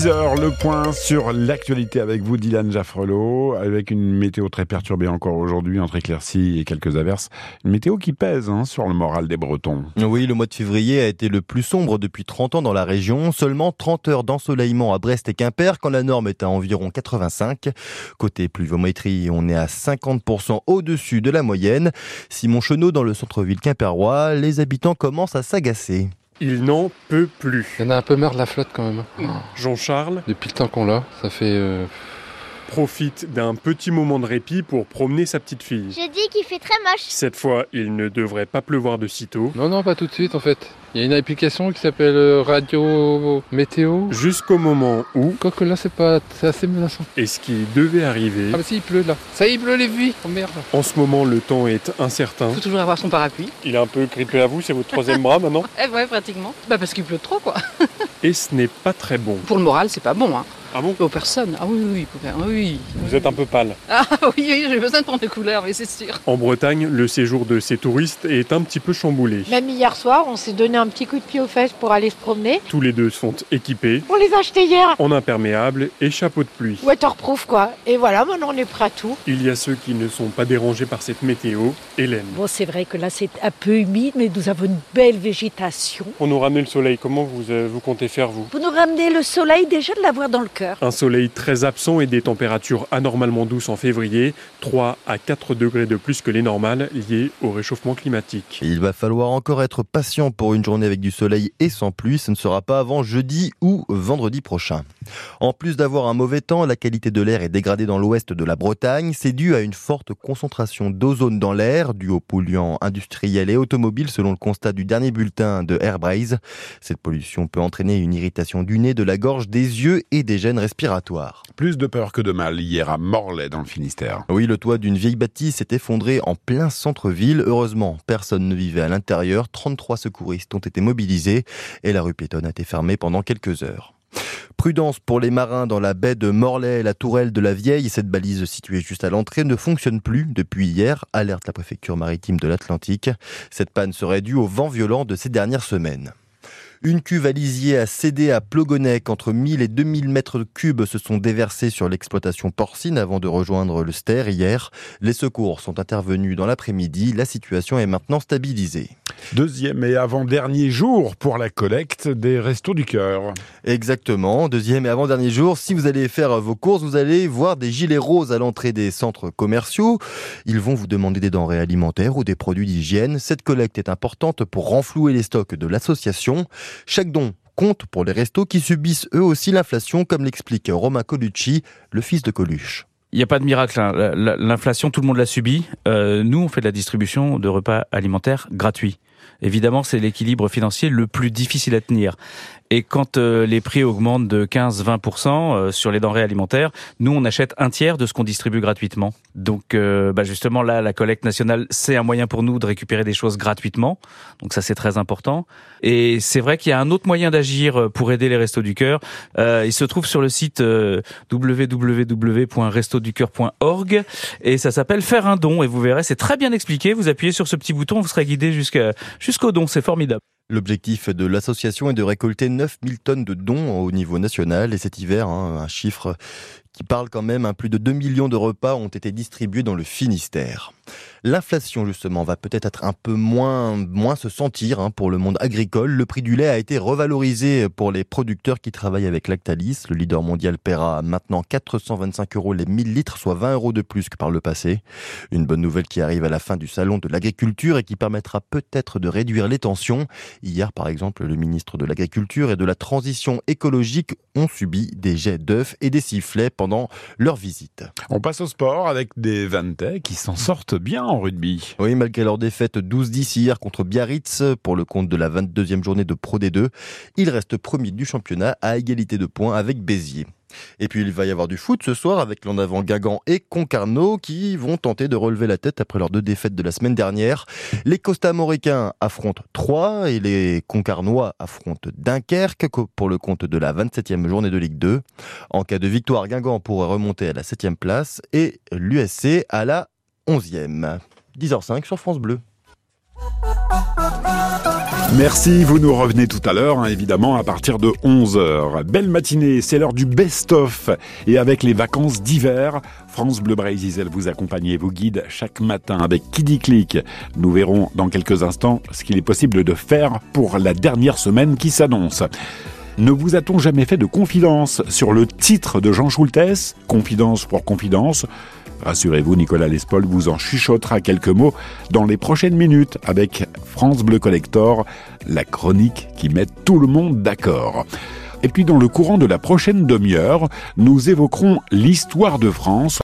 6h, le point sur l'actualité avec vous, Dylan Jaffrelot, avec une météo très perturbée encore aujourd'hui, entre éclaircies et quelques averses. Une météo qui pèse hein, sur le moral des Bretons. Oui, le mois de février a été le plus sombre depuis 30 ans dans la région. Seulement 30 heures d'ensoleillement à Brest et Quimper, quand la norme est à environ 85. Côté pluviométrie, on est à 50% au-dessus de la moyenne. Simon Chenot, dans le centre-ville quimpérois, les habitants commencent à s'agacer. Il n'en peut plus. Il y en a un peu marre de la flotte quand même. Jean-Charles Depuis le temps qu'on l'a, ça fait... euh, profite d'un petit moment de répit pour promener sa petite fille. Je dis qu'il fait très moche. Cette fois, il ne devrait pas pleuvoir de sitôt. Non, non, pas tout de suite en fait. Il y a une application qui s'appelle euh, Radio Météo. Jusqu'au moment où, Quoique là, c'est pas... C'est assez menaçant. et ce qui devait arriver, Ah mais si, il pleut là. Ça y est, il pleut les vues. Oh merde. en ce moment le temps est incertain. faut toujours avoir son parapluie. Il est un peu grippé à vous, c'est votre troisième bras maintenant. Eh ouais, pratiquement. Bah parce qu'il pleut trop, quoi. Et ce n'est pas très bon. Pour le moral, c'est pas bon, hein. Ah bon Aux personnes. Ah oui, oui, oui. ah oui. Vous êtes un peu pâle. Ah oui, oui, j'ai besoin de prendre des couleurs, mais c'est sûr. En Bretagne, le séjour de ces touristes est un petit peu chamboulé. Même hier soir, on s'est donné un petit coup de pied aux fesses pour aller se promener. Tous les deux sont équipés On les a achetés hier. en imperméable et chapeau de pluie. Waterproof quoi. Et voilà, maintenant on est prêt à tout. Il y a ceux qui ne sont pas dérangés par cette météo. Hélène. Bon, c'est vrai que là, c'est un peu humide, mais nous avons une belle végétation. Pour nous ramener le soleil, comment vous, euh, vous comptez faire vous? Pour nous ramener le soleil, déjà de l'avoir dans le cœur. Un soleil très absent et des températures anormalement douces en février, 3 à 4 degrés de plus que les normales liées au réchauffement climatique. Il va falloir encore être patient pour une journée avec du soleil et sans pluie. Ce ne sera pas avant jeudi ou vendredi prochain. En plus d'avoir un mauvais temps, la qualité de l'air est dégradée dans l'ouest de la Bretagne. C'est dû à une forte concentration d'ozone dans l'air, due aux polluants industriels et automobiles, selon le constat du dernier bulletin de Airbraze. Cette pollution peut entraîner une irritation du nez, de la gorge, des yeux et des gènes respiratoires. Plus de peur que de mal hier à Morlaix dans le Finistère. Oui, le toit d'une vieille bâtisse s'est effondré en plein centre-ville. Heureusement, personne ne vivait à l'intérieur. 33 secouristes ont été mobilisés et la rue piétonne a été fermée pendant quelques heures. Prudence pour les marins dans la baie de Morlaix, la tourelle de la Vieille. Cette balise située juste à l'entrée ne fonctionne plus depuis hier, alerte la préfecture maritime de l'Atlantique. Cette panne serait due au vent violent de ces dernières semaines. Une cuve à lisier a cédé à Plogonec. Entre 1000 et 2000 mètres cubes se sont déversés sur l'exploitation porcine avant de rejoindre le Ster hier. Les secours sont intervenus dans l'après-midi. La situation est maintenant stabilisée. Deuxième et avant-dernier jour pour la collecte des Restos du Cœur. Exactement. Deuxième et avant-dernier jour, si vous allez faire vos courses, vous allez voir des gilets roses à l'entrée des centres commerciaux. Ils vont vous demander des denrées alimentaires ou des produits d'hygiène. Cette collecte est importante pour renflouer les stocks de l'association. Chaque don compte pour les restos qui subissent eux aussi l'inflation, comme l'explique Romain Colucci, le fils de Coluche. Il n'y a pas de miracle. hein. La- la- L'inflation, tout le monde l'a subi. Euh, nous, on fait de la distribution de repas alimentaires gratuits. Évidemment, c'est l'équilibre financier le plus difficile à tenir. Et quand euh, les prix augmentent de 15-20% euh, sur les denrées alimentaires, nous, on achète un tiers de ce qu'on distribue gratuitement. Donc, euh, bah, justement, là, la collecte nationale, c'est un moyen pour nous de récupérer des choses gratuitement. Donc, ça, c'est très important. Et c'est vrai qu'il y a un autre moyen d'agir pour aider les Restos du Cœur. Euh, il se trouve sur le site euh, www.restoducoeur.org et ça s'appelle faire un don et vous verrez c'est très bien expliqué vous appuyez sur ce petit bouton vous serez guidé jusqu'à jusqu'au don c'est formidable. L'objectif de l'association est de récolter 9000 tonnes de dons au niveau national. Et cet hiver, hein, un chiffre qui parle quand même, hein, plus de 2 millions de repas ont été distribués dans le Finistère. L'inflation, justement, va peut-être être un peu moins, moins se sentir hein, pour le monde agricole. Le prix du lait a été revalorisé pour les producteurs qui travaillent avec Lactalis. Le leader mondial paiera maintenant 425 euros les 1000 litres, soit 20 euros de plus que par le passé. Une bonne nouvelle qui arrive à la fin du salon de l'agriculture et qui permettra peut-être de réduire les tensions. Hier, par exemple, le ministre de l'Agriculture et de la Transition écologique ont subi des jets d'œufs et des sifflets pendant leur visite. On passe au sport avec des Vantais qui s'en sortent bien Oui, malgré leur défaite 12-10 hier contre Biarritz pour le compte de la 22e journée de Pro D2, ils restent premiers du championnat à égalité de points avec Béziers. Et puis il va y avoir du foot ce soir avec l'en avant Guingamp et Concarneau qui vont tenter de relever la tête après leurs deux défaites de la semaine dernière. Les Costa-Américains affrontent Troyes et les Concarnois affrontent Dunkerque pour le compte de la 27e journée de Ligue 2. En cas de victoire, Guingamp pourrait remonter à la 7e place et l'USC à la 11e. 10h05 sur France Bleu. Merci, vous nous revenez tout à l'heure, hein, évidemment, à partir de 11h. Belle matinée, c'est l'heure du best-of. Et avec les vacances d'hiver, France Bleu Brésil vous accompagne et vous guide chaque matin avec Kiddy Click. Nous verrons dans quelques instants ce qu'il est possible de faire pour la dernière semaine qui s'annonce. Ne vous a-t-on jamais fait de confidence sur le titre de Jean Schultes Confidence pour confidence Rassurez-vous, Nicolas Lespol vous en chuchotera quelques mots dans les prochaines minutes avec France Bleu Collector, la chronique qui met tout le monde d'accord. Et puis dans le courant de la prochaine demi-heure, nous évoquerons l'histoire de France